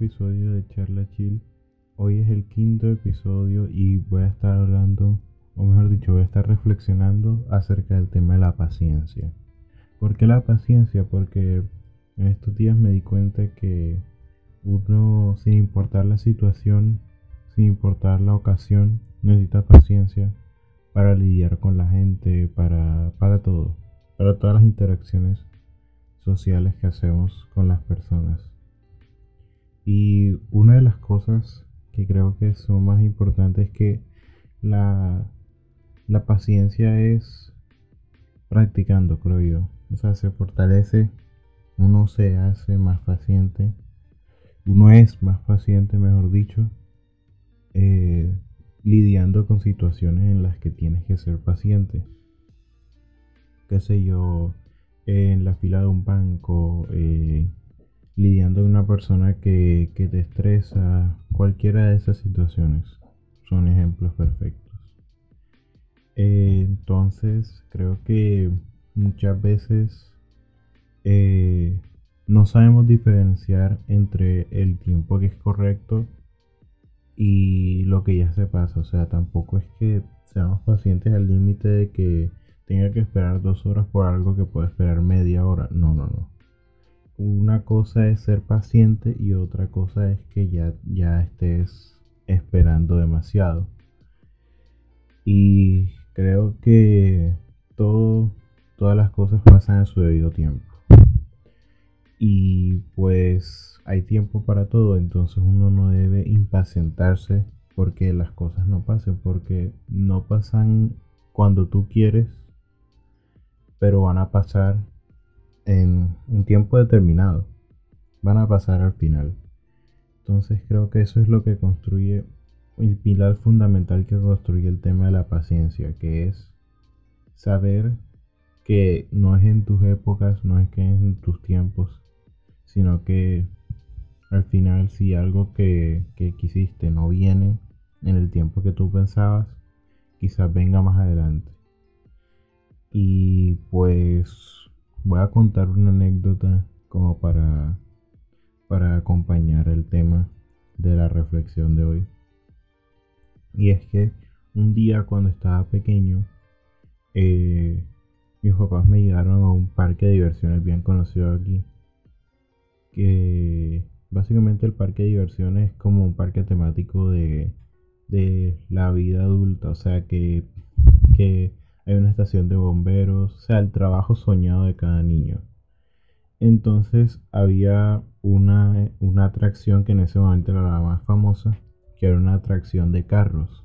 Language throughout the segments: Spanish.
episodio de Charla Chill. Hoy es el quinto episodio y voy a estar hablando, o mejor dicho, voy a estar reflexionando acerca del tema de la paciencia. ¿Por qué la paciencia? Porque en estos días me di cuenta que uno, sin importar la situación, sin importar la ocasión, necesita paciencia para lidiar con la gente, para, para todo, para todas las interacciones sociales que hacemos con las personas. Y una de las cosas que creo que son más importantes es que la, la paciencia es practicando, creo yo. O sea, se fortalece, uno se hace más paciente, uno es más paciente, mejor dicho, eh, lidiando con situaciones en las que tienes que ser paciente. Qué sé yo, en la fila de un banco, eh, lidiando con una persona que, te estresa, cualquiera de esas situaciones son ejemplos perfectos. Eh, entonces, creo que muchas veces eh, no sabemos diferenciar entre el tiempo que es correcto y lo que ya se pasa. O sea, tampoco es que seamos pacientes al límite de que tenga que esperar dos horas por algo que puede esperar media hora. No, no, no. Una cosa es ser paciente y otra cosa es que ya, ya estés esperando demasiado. Y creo que todo, todas las cosas pasan en su debido tiempo. Y pues hay tiempo para todo, entonces uno no debe impacientarse porque las cosas no pasen, porque no pasan cuando tú quieres pero van a pasar en un tiempo determinado. Van a pasar al final. Entonces creo que eso es lo que construye el pilar fundamental que construye el tema de la paciencia, que es saber que no es en tus épocas, no es que es en tus tiempos, sino que al final si algo que, que quisiste no viene en el tiempo que tú pensabas, quizás venga más adelante. Y pues voy a contar una anécdota como para, para acompañar el tema de la reflexión de hoy. Y es que un día cuando estaba pequeño, eh, mis papás me llevaron a un parque de diversiones bien conocido aquí. Que básicamente el parque de diversiones es como un parque temático de, de la vida adulta. O sea que, que una estación de bomberos, o sea, el trabajo soñado de cada niño. Entonces había una, una atracción que en ese momento era la más famosa, que era una atracción de carros.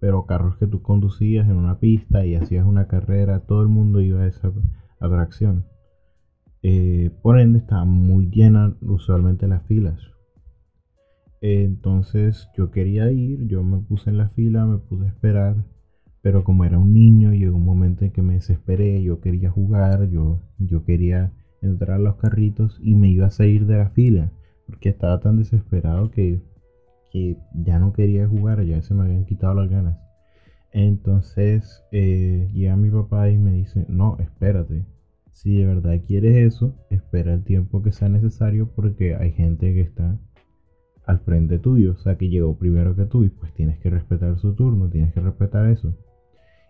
Pero carros que tú conducías en una pista y hacías una carrera, todo el mundo iba a esa atracción. Eh, por ende estaba muy llena usualmente las filas. entonces yo quería ir, yo me puse en la fila, me puse a esperar pero como era un niño, llegó un momento en que me desesperé, yo quería jugar, yo, yo quería entrar a los carritos y me iba a salir de la fila, porque estaba tan desesperado que, que ya no quería jugar, ya se me habían quitado las ganas. Entonces eh, llega mi papá y me dice, no, espérate, si de verdad quieres eso, espera el tiempo que sea necesario porque hay gente que está al frente tuyo, o sea que llegó primero que tú y pues tienes que respetar su turno, tienes que respetar eso.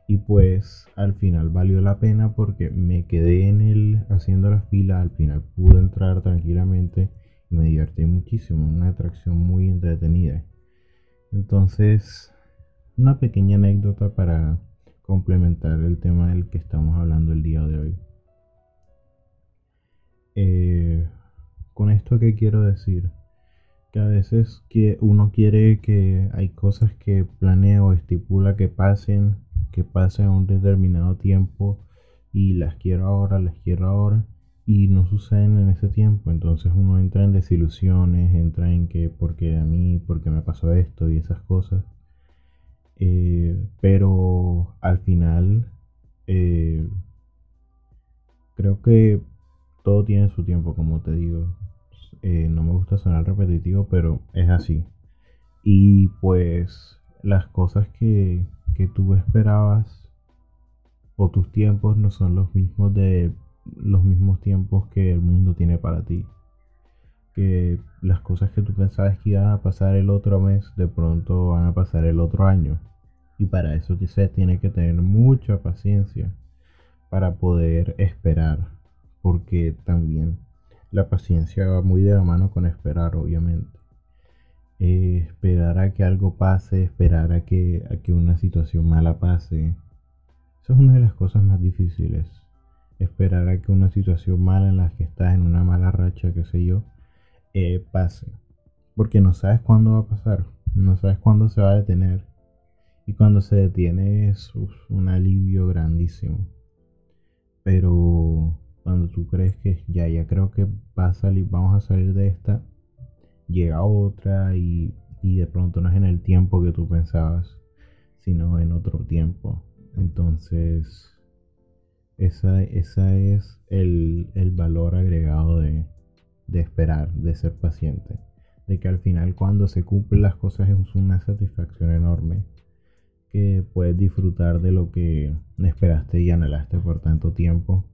Y pues al final valió la pena porque me quedé en el haciendo la fila, al final pude entrar tranquilamente y me divertí muchísimo, una atracción muy entretenida. Entonces, una pequeña anécdota para complementar el tema del que estamos hablando el día de hoy. Eh, con esto que quiero decir, que a veces que uno quiere que hay cosas que planea o estipula que pasen que pasen un determinado tiempo y las quiero ahora, las quiero ahora y no suceden en ese tiempo. Entonces uno entra en desilusiones, entra en que porque a mí, porque me pasó esto y esas cosas. Eh, pero al final eh, creo que todo tiene su tiempo, como te digo. Eh, no me gusta sonar repetitivo, pero es así. Y pues las cosas que, que tú esperabas o tus tiempos no son los mismos de los mismos tiempos que el mundo tiene para ti. que las cosas que tú pensabas que iban a pasar el otro mes, de pronto van a pasar el otro año. Y para eso se tiene que tener mucha paciencia para poder esperar, porque también la paciencia va muy de la mano con esperar, obviamente. Eh, esperar a que algo pase, esperar a que, a que una situación mala pase. Eso es una de las cosas más difíciles. Esperar a que una situación mala en la que estás en una mala racha, qué sé yo, eh, pase. Porque no sabes cuándo va a pasar, no sabes cuándo se va a detener. Y cuando se detiene es un alivio grandísimo. Pero cuando tú crees que ya, ya creo que va a salir, vamos a salir de esta, llega otra y, de pronto no es en el tiempo que tú pensabas, sino en otro tiempo. Entonces, esa, esa es el, el valor agregado de, de esperar, de ser paciente, de que al final cuando se cumplen las cosas es una satisfacción enorme, que puedes disfrutar de lo que esperaste y anhelaste por tanto tiempo.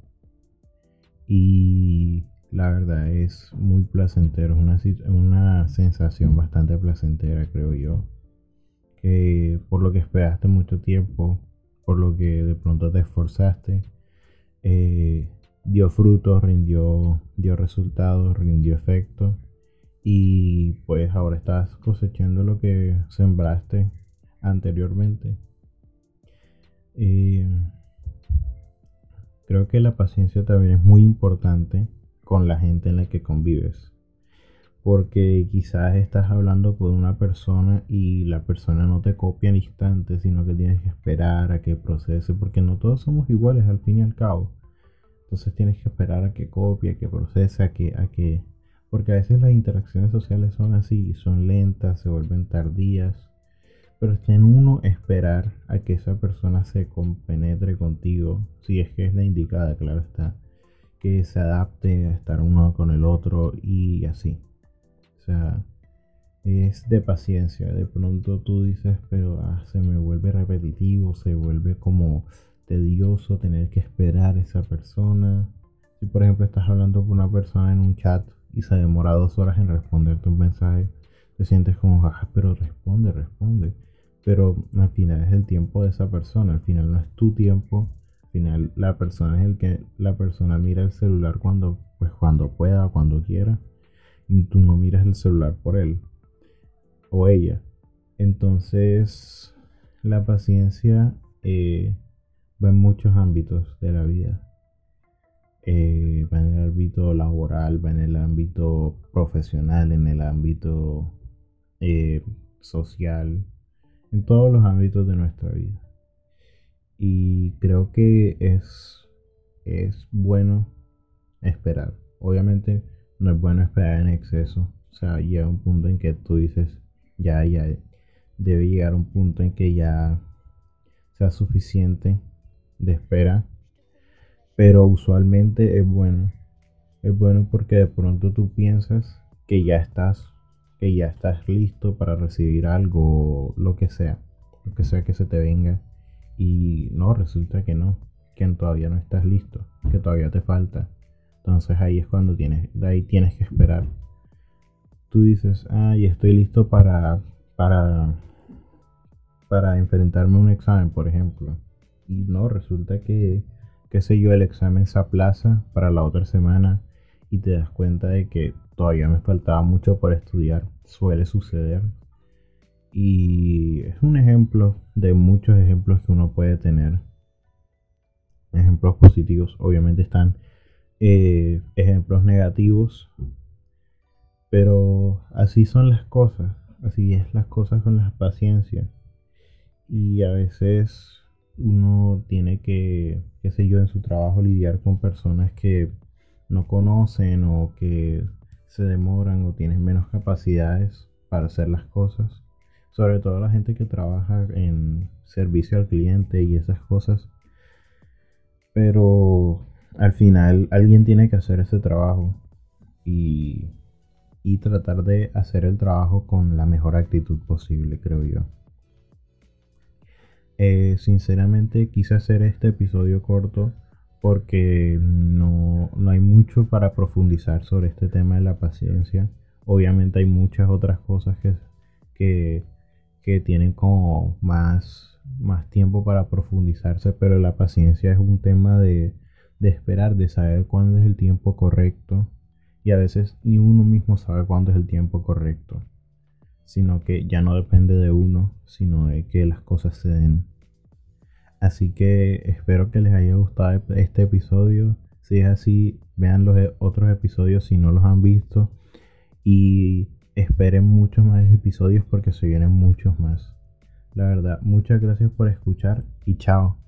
Y la verdad es muy placentero, es una, sensación bastante placentera, creo yo. Que por lo que esperaste mucho tiempo, por lo que de pronto te esforzaste, eh, dio frutos, rindió, dio resultados, rindió efecto y pues ahora estás cosechando lo que sembraste anteriormente. Eh, creo que la paciencia también es muy importante con la gente en la que convives. Porque quizás estás hablando con una persona y la persona no te copia al instante, sino que tienes que esperar a que procese, porque no todos somos iguales al fin y al cabo. Entonces tienes que esperar a que copie, a que procese, a que, a que... Porque a veces las interacciones sociales son así, son lentas, se vuelven tardías. Pero está en uno esperar a que esa persona se compenetre contigo, si es que es la indicada, claro está. Que se adapte a estar uno con el otro y así. O sea, es de paciencia. De pronto tú dices, pero ah, se me vuelve repetitivo, se vuelve como tedioso tener que esperar a esa persona. Si por ejemplo estás hablando con una persona en un chat y se demora dos horas en responderte un mensaje, te sientes como, ah, pero responde, responde. Pero al final es el tiempo de esa persona, al final no es tu tiempo, final la persona es el que la persona mira el celular cuando, pues cuando pueda, cuando quiera, y tú no miras el celular por él o ella. Entonces, la paciencia eh, va en muchos ámbitos de la vida. Eh, va en el ámbito laboral, va en el ámbito profesional, en el ámbito eh, social, en todos los ámbitos de nuestra vida. Y creo que es, es bueno esperar. Obviamente no es bueno esperar en exceso. O sea, llega un punto en que tú dices, ya, ya, debe llegar un punto en que ya sea suficiente de espera, pero usualmente es bueno. Es bueno porque de pronto tú piensas que ya estás, que ya estás listo para recibir algo, lo que sea, lo que sea que se te venga. Y no, resulta que no, que todavía no estás listo, que todavía te falta. Entonces ahí es cuando tienes, de ahí tienes que esperar. Tú dices, ay, estoy listo para, para, para enfrentarme a un examen, por ejemplo y no, resulta que, qué yo, el examen se aplaza para la otra semana y te das cuenta de que todavía me faltaba mucho por estudiar. Suele suceder. Y es un ejemplo de muchos ejemplos que uno puede tener. Ejemplos positivos, obviamente están eh, ejemplos negativos. Pero así son las cosas. Así es las cosas con la paciencia. Y a veces uno tiene que, qué sé yo, en su trabajo lidiar con personas que no conocen o que se demoran o tienen menos capacidades para hacer las cosas. Sobre todo la gente que trabaja en servicio al cliente y esas cosas. Pero al final alguien tiene que hacer ese trabajo y, y tratar de hacer el trabajo con la mejor actitud posible, creo yo. Eh, sinceramente quise hacer este episodio corto porque no, no hay mucho para profundizar sobre este tema de la paciencia. Obviamente hay muchas otras cosas que, que, que tienen como más, más tiempo para profundizarse, pero la paciencia es un tema de, de esperar, de saber cuándo es el tiempo correcto. Y a veces ni uno mismo sabe cuándo es el tiempo correcto, sino que ya no depende de uno, sino de que las cosas se den. Así que espero que les haya gustado este episodio. Si es así, vean los otros episodios si no los han visto. Y esperen muchos más episodios porque se vienen muchos más. La verdad, muchas gracias por escuchar y chao.